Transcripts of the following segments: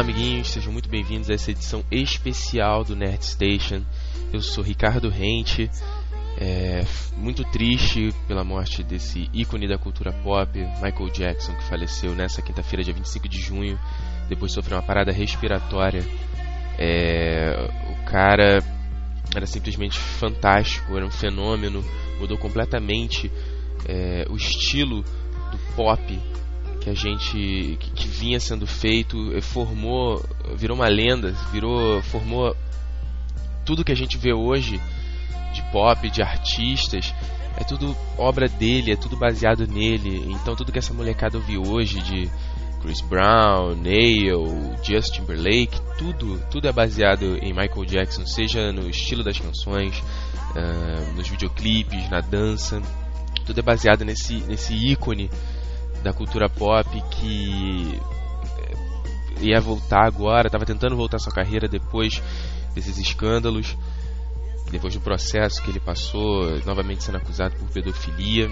Olá, amiguinhos, sejam muito bem-vindos a essa edição especial do Nerd Station. Eu sou Ricardo Rente, é, muito triste pela morte desse ícone da cultura pop, Michael Jackson, que faleceu nessa quinta-feira, dia 25 de junho, depois de sofrer uma parada respiratória. É, o cara era simplesmente fantástico, era um fenômeno, mudou completamente é, o estilo do pop que a gente que, que, vinha sendo feito eh, formou virou uma lenda virou formou tudo que a gente vê hoje de pop de artistas é tudo obra dele é tudo baseado nele. Então tudo que essa molecada ouviu hoje de Chris Brown, Neil, Justin Timberlake, tudo, tudo é baseado em Michael Jackson, seja no estilo das canções, uh, nos videoclipes, na dança, tudo é baseado nesse, nesse ícone da cultura pop que eh, ia voltar agora, estava tentando voltar sua carreira depois desses escândalos, depois do processo que ele passou, novamente sendo acusado por pedofilia.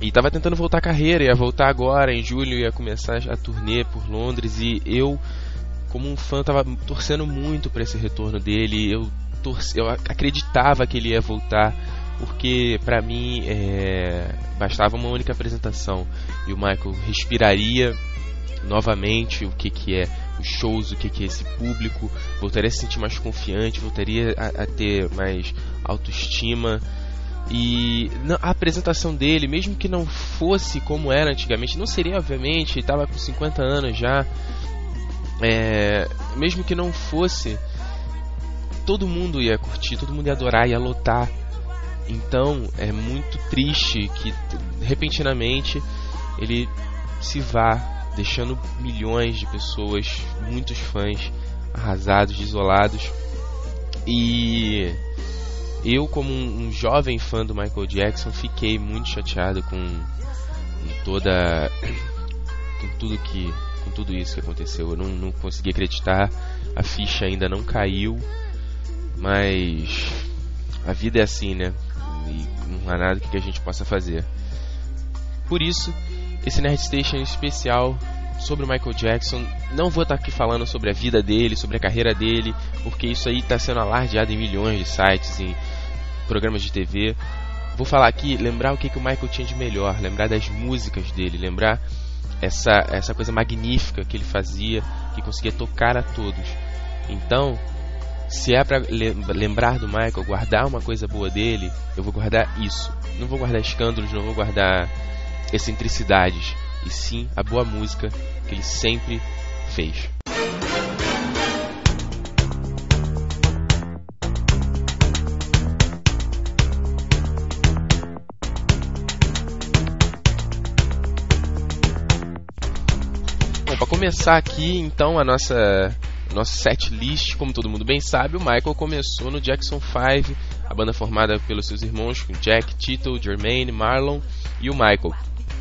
E estava tentando voltar a carreira, ia voltar agora, em julho ia começar a turnê por Londres e eu, como um fã, estava torcendo muito para esse retorno dele. Eu, eu acreditava que ele ia voltar porque para mim é, bastava uma única apresentação e o Michael respiraria novamente o que, que é os shows, o que, que é esse público, voltaria a se sentir mais confiante, voltaria a, a ter mais autoestima. E a apresentação dele, mesmo que não fosse como era antigamente, não seria obviamente, estava com 50 anos já, é, mesmo que não fosse, todo mundo ia curtir, todo mundo ia adorar, ia lotar então é muito triste que repentinamente ele se vá, deixando milhões de pessoas, muitos fãs arrasados, isolados. E eu, como um, jovem fã do Michael Jackson, fiquei muito chateado com, com toda com tudo que com tudo isso que aconteceu. Eu não, não consegui acreditar, a ficha ainda não caiu, mas a vida é assim, né? E não há nada que a gente possa fazer. Por isso, esse Nerd Station especial sobre o Michael Jackson. Não vou estar aqui falando sobre a vida dele, sobre a carreira dele, porque isso aí está sendo alardeado em milhões de sites, em programas de TV. Vou falar aqui, lembrar o que, que o Michael tinha de melhor, lembrar das músicas dele, lembrar essa, essa coisa magnífica que ele fazia, que conseguia tocar a todos. Então, se é para lembrar do Michael, guardar uma coisa boa dele, eu vou guardar isso. Não vou guardar escândalos, não vou guardar excentricidades, e sim a boa música que ele sempre fez. Bom, para começar aqui, então a nossa nosso set list, como todo mundo bem sabe, o Michael começou no Jackson 5, a banda formada pelos seus irmãos Jack, Tito, Jermaine, Marlon e o Michael.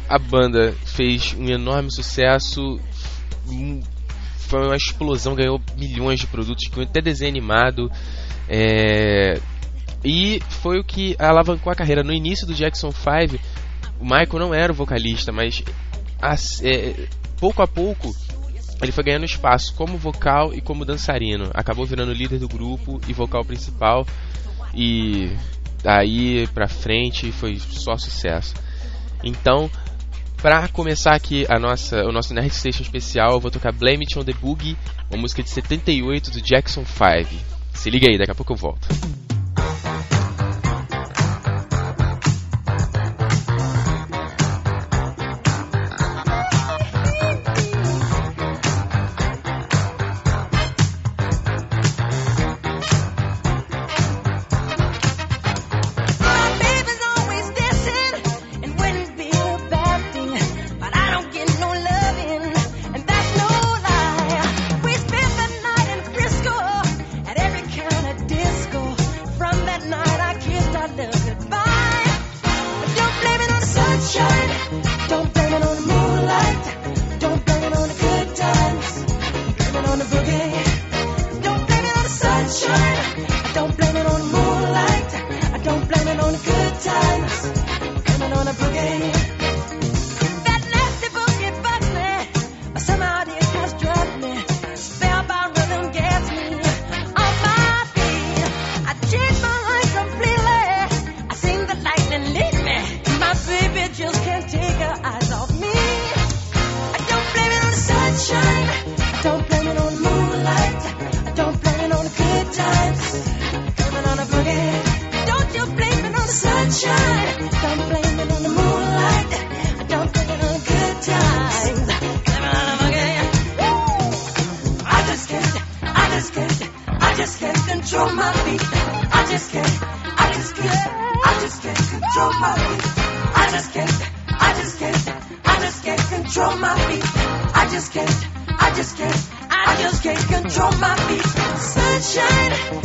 A banda fez um enorme sucesso, foi uma explosão, ganhou milhões de produtos, até desenho animado. É... E foi o que alavancou a carreira. No início do Jackson 5, o Michael não era o vocalista, mas é, pouco a pouco ele foi ganhando espaço como vocal e como dançarino. Acabou virando líder do grupo e vocal principal. E daí pra frente foi só sucesso. Então, pra começar aqui a nossa, o nosso Nerd Station especial, eu vou tocar Blame It on the Boogie, uma música de 78 do Jackson 5. Se liga aí, daqui a pouco eu volto. Just can't, I just can't, I just can't control my feet. I just can't, I just can't, I just can't control my feet. I just can't, I just can't, I just can't control my feet. Sunshine,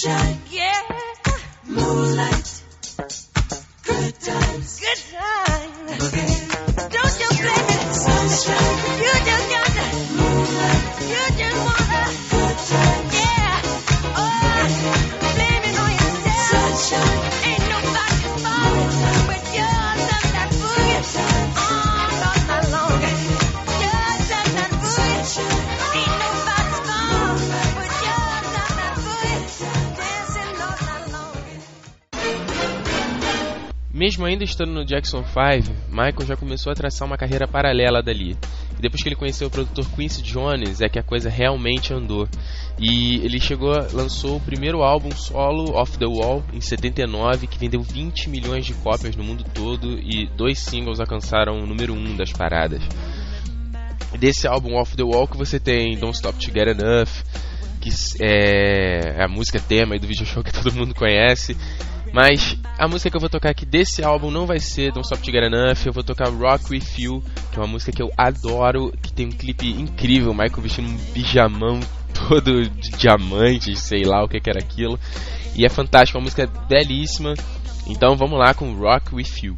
sunshine, yeah, moonlight, ainda estando no Jackson 5, Michael já começou a traçar uma carreira paralela dali. E depois que ele conheceu o produtor Quincy Jones, é que a coisa realmente andou. E ele chegou, lançou o primeiro álbum solo, Off the Wall, em 79, que vendeu 20 milhões de cópias no mundo todo e dois singles alcançaram o número 1 um das paradas. Desse álbum Off the Wall que você tem Don't Stop to Get Enough, que é a música tema do video show que todo mundo conhece. Mas a música que eu vou tocar aqui desse álbum não vai ser Don't Stop to Get Enough, eu vou tocar Rock With You, que é uma música que eu adoro, que tem um clipe incrível, Michael vestindo um pijamão todo de diamantes, sei lá o que, que era aquilo. E é fantástico, uma música belíssima. Então vamos lá com Rock With You.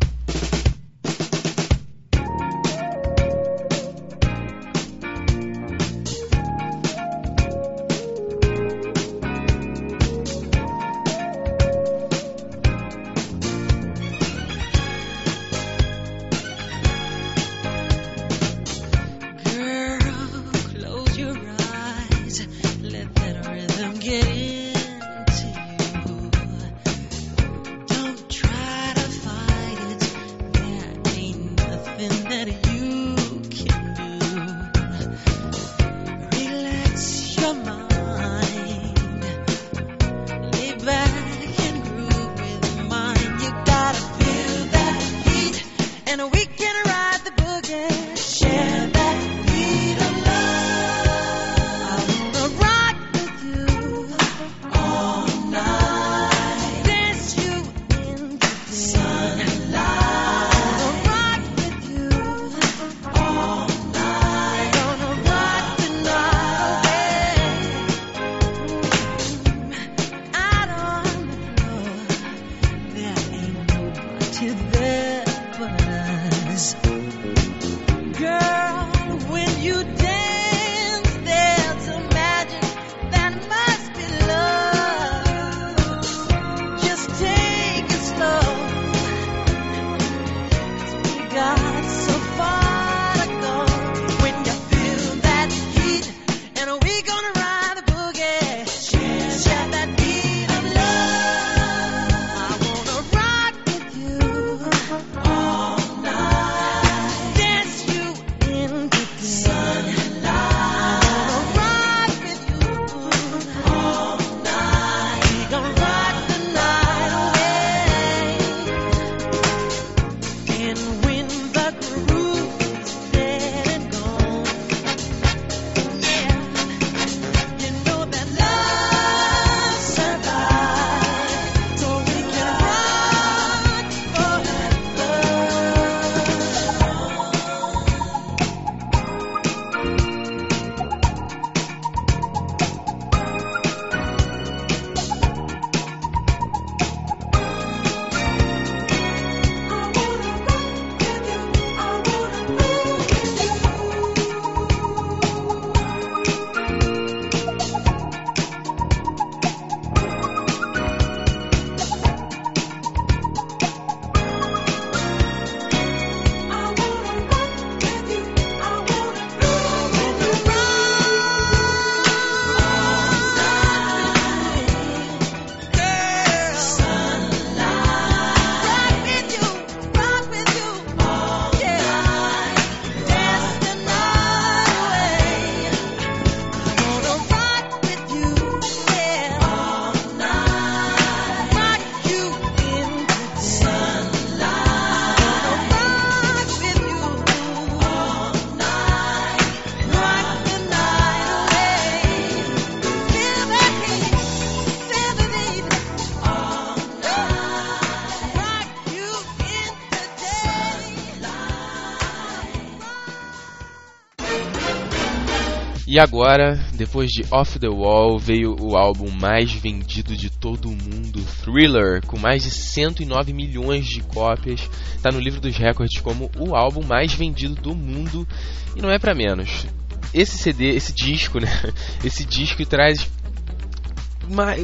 E agora, depois de Off the Wall, veio o álbum mais vendido de todo o mundo, Thriller, com mais de 109 milhões de cópias. Está no livro dos recordes como o álbum mais vendido do mundo e não é para menos. Esse CD, esse disco, né? Esse disco traz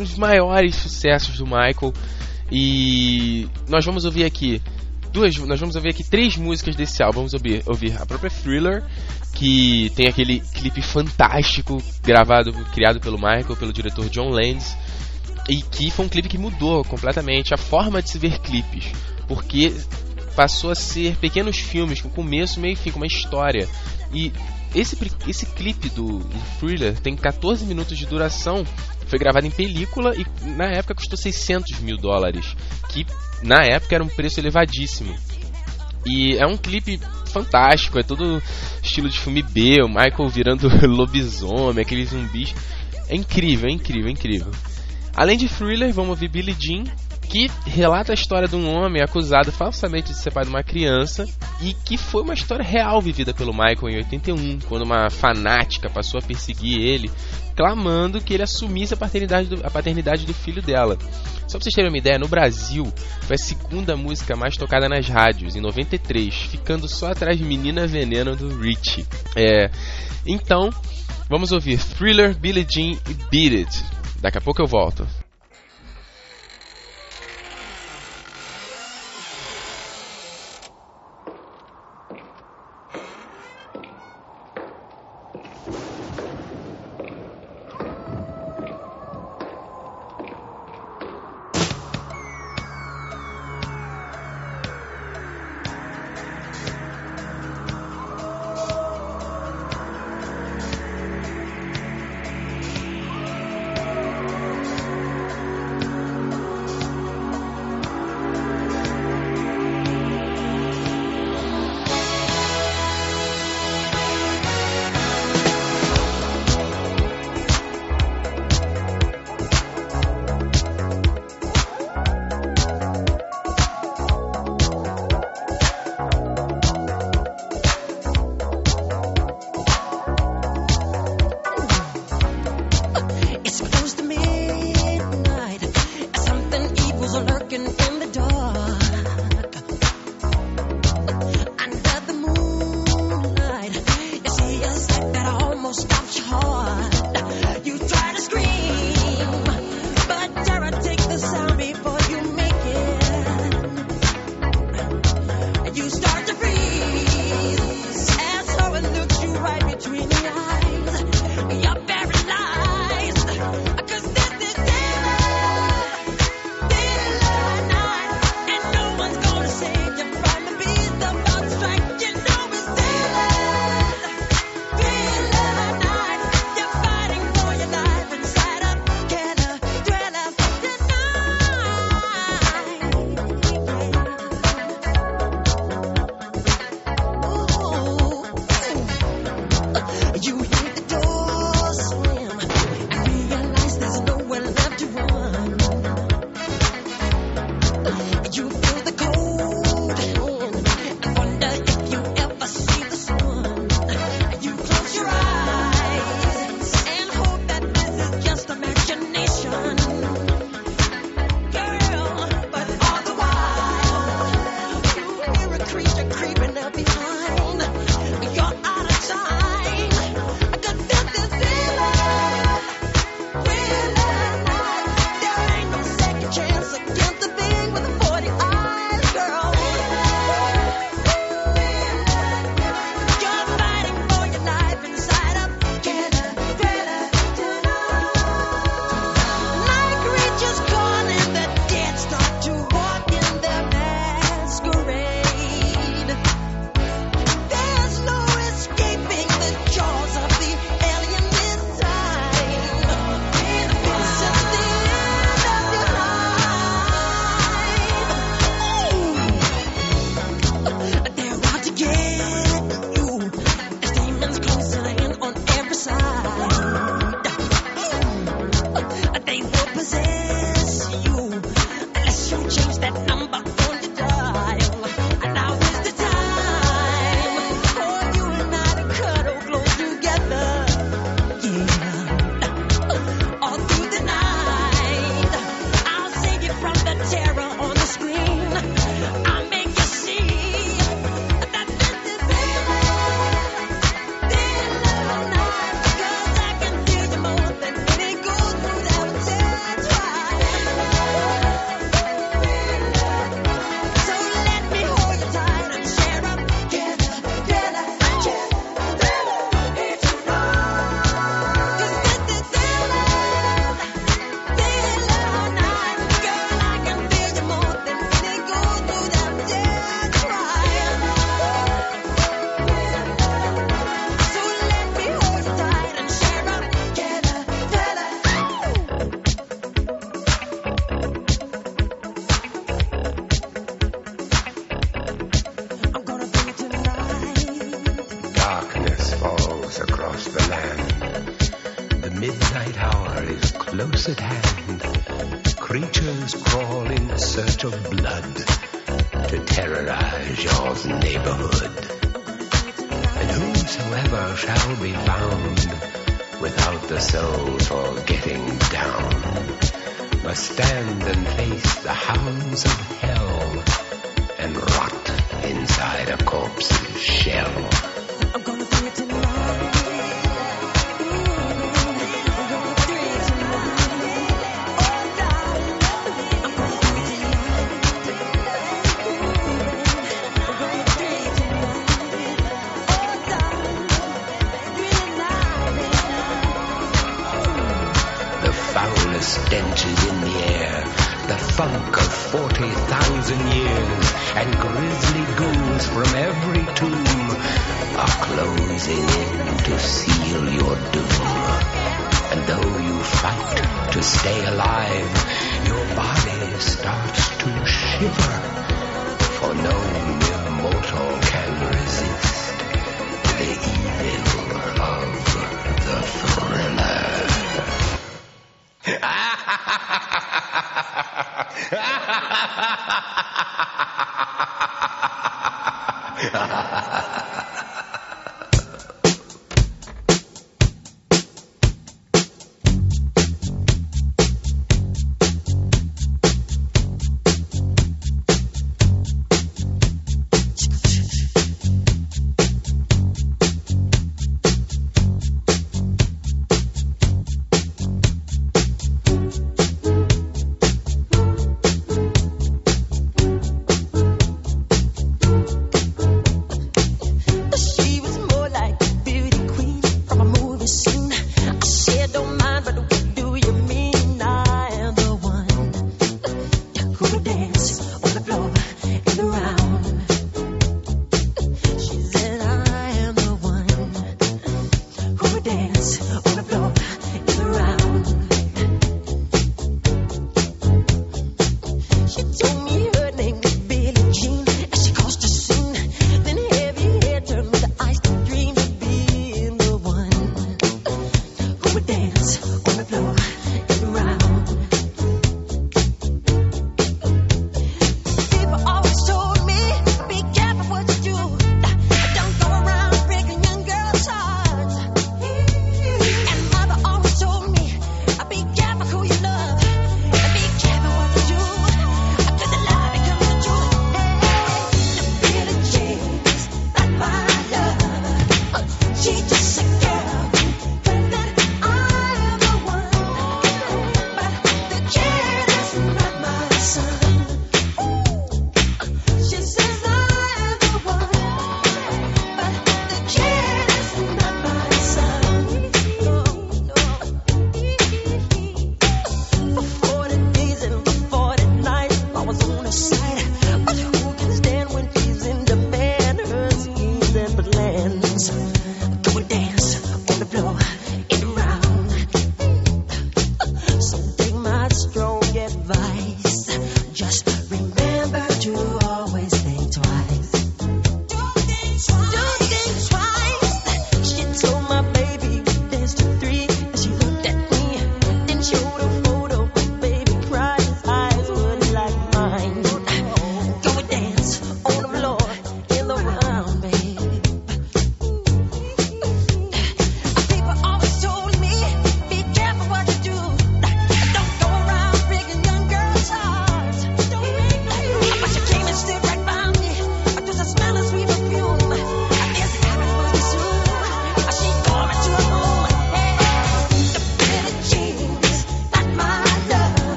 os maiores sucessos do Michael e nós vamos ouvir aqui duas, nós vamos ouvir aqui três músicas desse álbum. Vamos ouvir, ouvir a própria Thriller, que tem aquele clipe fantástico gravado, criado pelo Michael, pelo diretor John Landis, e que foi um clipe que mudou completamente a forma de se ver clipes, porque passou a ser pequenos filmes com começo, meio e fim, com uma história. E esse, esse clipe do, Thriller tem 14 minutos de duração, foi gravado em película e na época custou 600 mil dólares, que na época era um preço elevadíssimo. E é um clipe fantástico, é todo estilo de filme B, o Michael virando lobisomem, aqueles zumbis. É incrível, é incrível, é incrível. Além de Thriller, vamos ouvir Billie Jean, que relata a história de um homem acusado falsamente de ser pai de uma criança e que foi uma história real vivida pelo Michael em 81, quando uma fanática passou a perseguir ele, clamando que ele assumisse a paternidade do, a paternidade do filho dela. Só pra vocês terem uma ideia, no Brasil foi a segunda música mais tocada nas rádios, em 93, ficando só atrás de Menina Veneno do Rich. É, então, vamos ouvir Thriller, Billie Jean e Beat It. Daqui a pouco eu volto.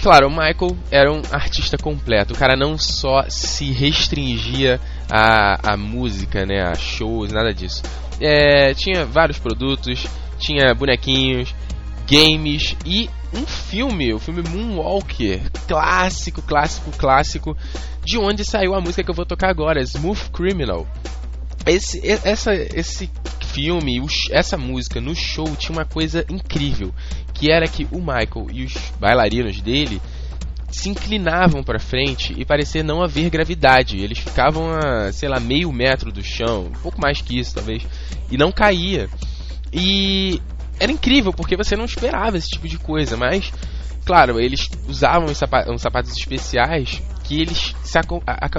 Mas claro, o Michael era um artista completo. O cara não só se restringia a música, né, a shows, nada disso. É, tinha vários produtos, tinha bonequinhos, games e um filme, o filme Moonwalker, clássico, clássico, clássico, de onde saiu a música que eu vou tocar agora, Smooth Criminal. Esse, essa, esse filme, essa música no show tinha uma coisa incrível, que era que o Michael e os bailarinos dele se inclinavam para frente e parecia não haver gravidade. Eles ficavam a, sei lá, meio metro do chão, um pouco mais que isso talvez, e não caía. E era incrível porque você não esperava esse tipo de coisa, mas claro, eles usavam uns sapatos, sapatos especiais que eles se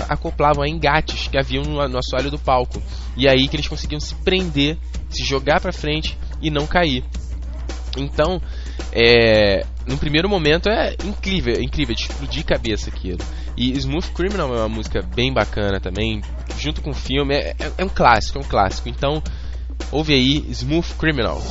acoplavam a engates que haviam no, no assoalho do palco. E aí que eles conseguiam se prender, se jogar para frente e não cair. Então, é, no primeiro momento é incrível, é incrível, de explodir cabeça aquilo. E Smooth Criminal é uma música bem bacana também, junto com o filme, é, é, é um clássico, é um clássico. Então, ouve aí Smooth Criminal.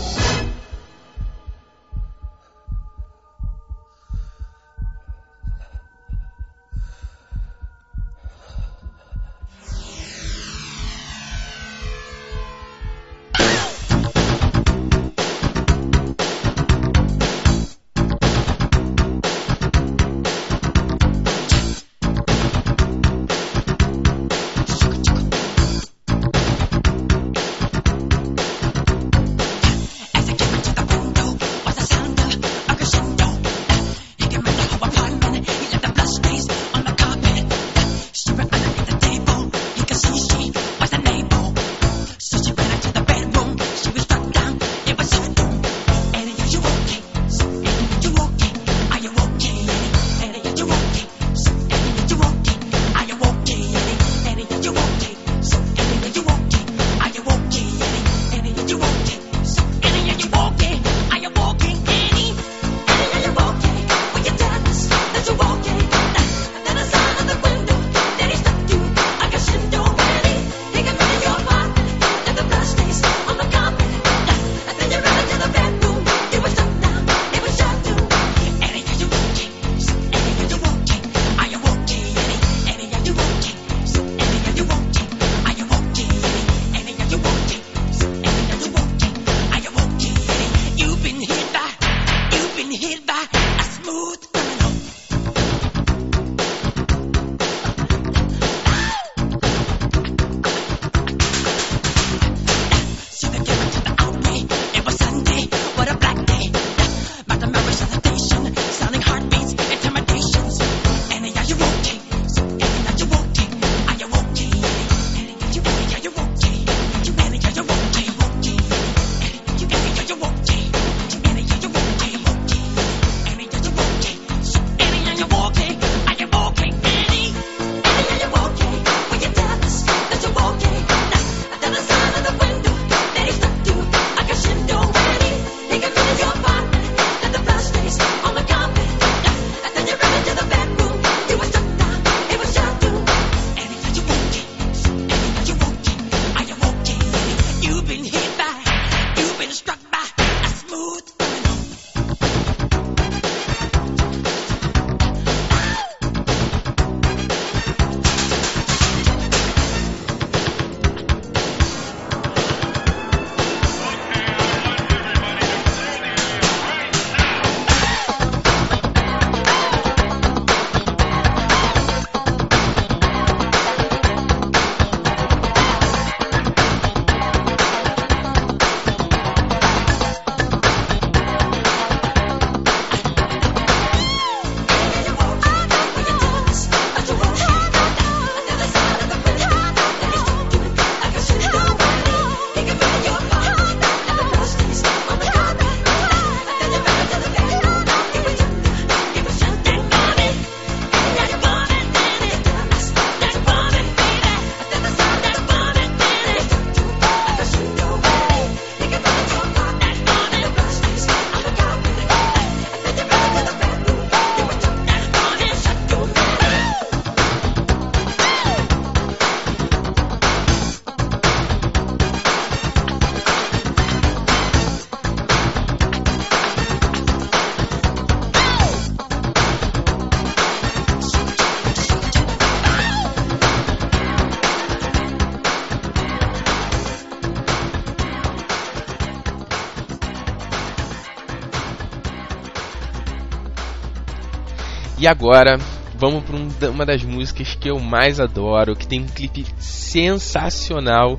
E agora vamos para um, uma das músicas que eu mais adoro, que tem um clipe sensacional.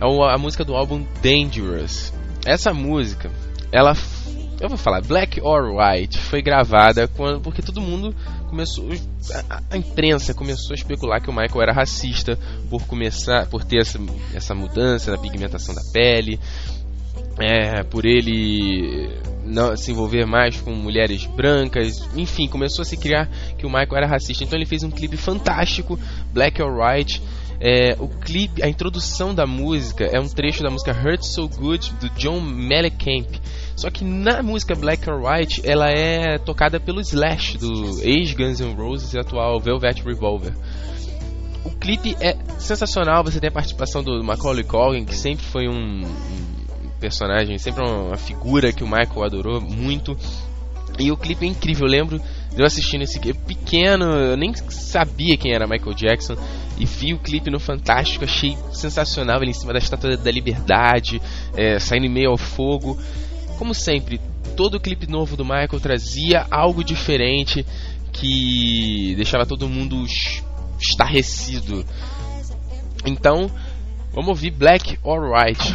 É a música do álbum Dangerous. Essa música, ela eu vou falar Black or White, foi gravada quando porque todo mundo começou a, a, imprensa começou a especular que o Michael era racista por começar por ter essa, essa mudança na pigmentação da pele, é, por ele não se envolver mais com mulheres brancas, enfim, começou a se criar que o Michael era racista. Então ele fez um clipe fantástico, Black or White. É, o clipe, a introdução da música é um trecho da música Hurt So Good do John Mellencamp. Só que na música Black or White ela é tocada pelo Slash do ex Guns N' Roses e atual Velvet Revolver. O clipe é sensacional, você tem a participação do Macaulay Culkin, que sempre foi um, um personagem, sempre uma figura que o Michael adorou muito. E o clipe é incrível, eu lembro de eu assistindo esse clipe pequeno, eu nem sabia quem era Michael Jackson. E vi o clipe no Fantástico, achei sensacional ele em cima da Estátua da Liberdade, é, saindo em meio ao fogo. Como sempre, todo clipe novo do Michael trazia algo diferente que deixava todo mundo estarrecido. Então, vamos ouvir Black or White.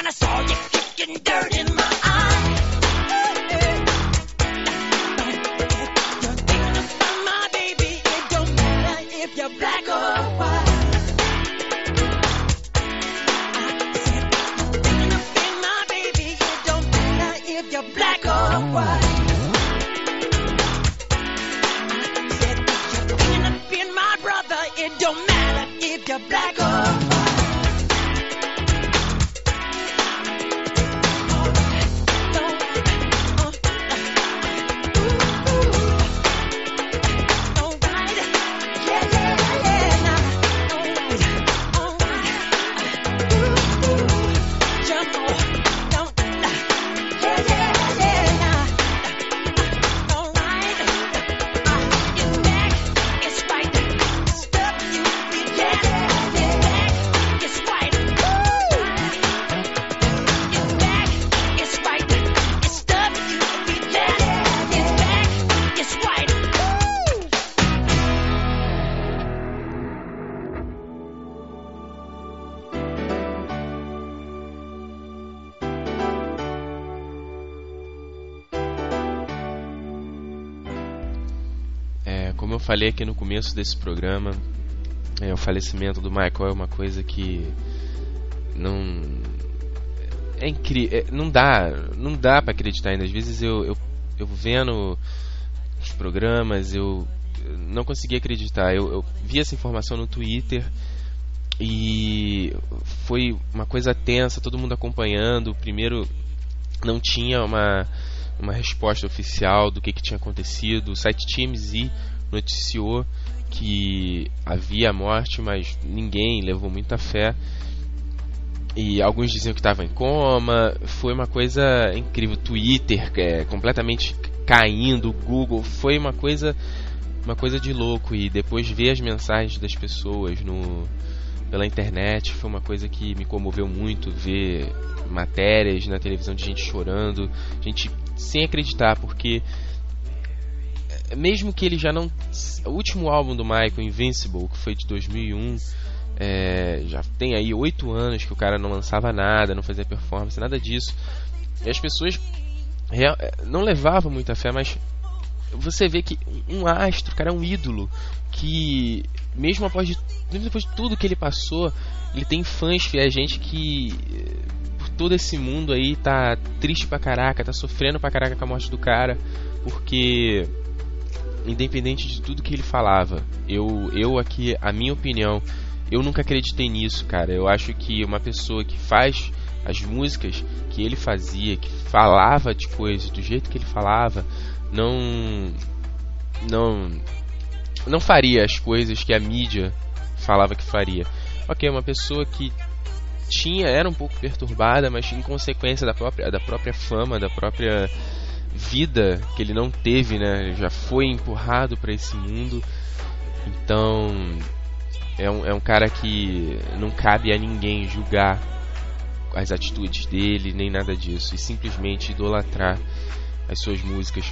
when I saw you kicking dirt. Falei aqui no começo desse programa, é, o falecimento do Michael é uma coisa que não é incrível. não dá, não dá para acreditar ainda. Às vezes eu, eu, eu vendo os programas, eu não conseguia acreditar. Eu, eu vi essa informação no Twitter e foi uma coisa tensa, todo mundo acompanhando. Primeiro, não tinha uma, uma resposta oficial do que, que tinha acontecido. O site TMZ noticiou que havia morte, mas ninguém levou muita fé. E alguns diziam que estava em coma. Foi uma coisa incrível. Twitter é, completamente caindo, Google. Foi uma coisa, uma coisa de louco. E depois ver as mensagens das pessoas no, pela internet foi uma coisa que me comoveu muito. Ver matérias na televisão de gente chorando, gente sem acreditar, porque mesmo que ele já não. O último álbum do Michael, Invincible, que foi de 2001, é, já tem aí oito anos que o cara não lançava nada, não fazia performance, nada disso. E as pessoas real, é, não levavam muita fé, mas você vê que um astro, cara, é um ídolo que mesmo após de, mesmo depois de tudo que ele passou, ele tem fãs fiéis, gente que por todo esse mundo aí tá triste pra caraca, tá sofrendo pra caraca com a morte do cara, porque independente de tudo que ele falava, eu, eu aqui, a minha opinião, eu nunca acreditei nisso, cara. Eu acho que uma pessoa que faz as músicas que ele fazia, que falava de coisas do jeito que ele falava, não não não faria as coisas que a mídia falava que faria. OK, uma pessoa que tinha era um pouco perturbada, mas em consequência da própria da própria fama, da própria vida que ele não teve, né? Ele já foi empurrado para esse mundo. Então, é um, é um cara que não cabe a ninguém julgar as atitudes dele, nem nada disso, e simplesmente idolatrar as suas músicas.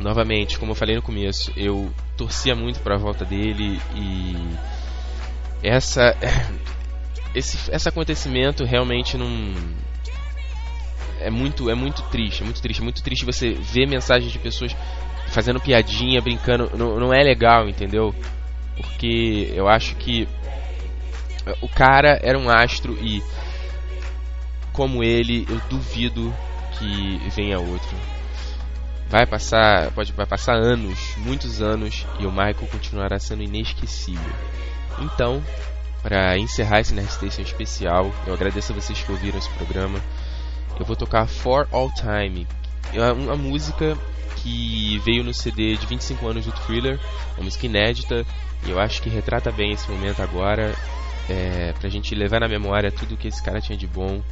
Novamente, como eu falei no começo, eu torcia muito para a volta dele e essa esse, esse acontecimento realmente não é muito, é muito triste, é muito triste, é muito triste você ver mensagens de pessoas fazendo piadinha, brincando, não, não é legal, entendeu? Porque eu acho que o cara era um astro e como ele, eu duvido que venha outro. Vai passar, pode vai passar anos, muitos anos e o Michael continuará sendo inesquecível. Então, para encerrar esse Nerd Station especial, eu agradeço a vocês que ouviram esse programa eu vou tocar For All Time, é uma música que veio no CD de 25 anos do Thriller, uma música inédita, e eu acho que retrata bem esse momento agora, é, pra gente levar na memória tudo que esse cara tinha de bom.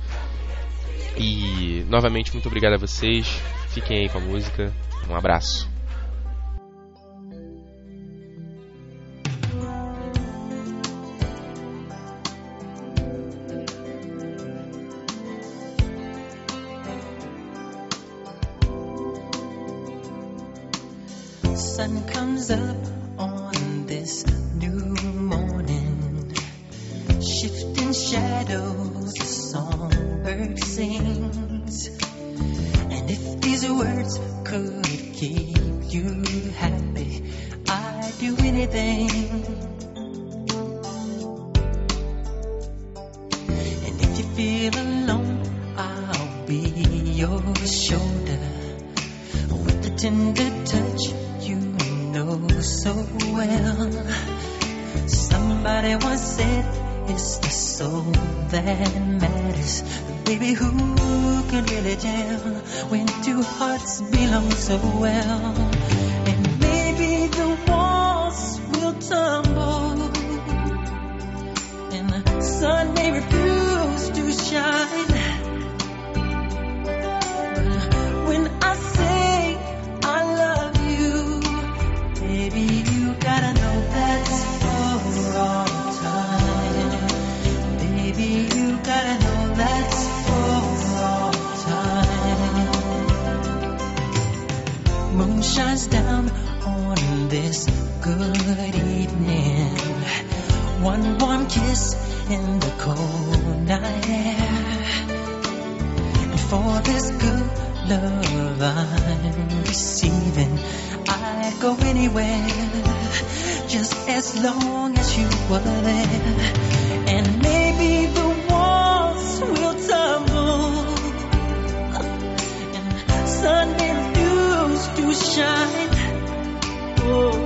E novamente, muito obrigado a vocês, fiquem aí com a música, um abraço. Sun may refuse to shine. When I say I love you, baby, you gotta know that's for all time. Baby, you gotta know that's for all time. Moon shines down on this good evening. One warm kiss in the cold night air. And for this good love I'm receiving, I'd go anywhere just as long as you were there. And maybe the walls will tumble and sunbeams to shine. Oh.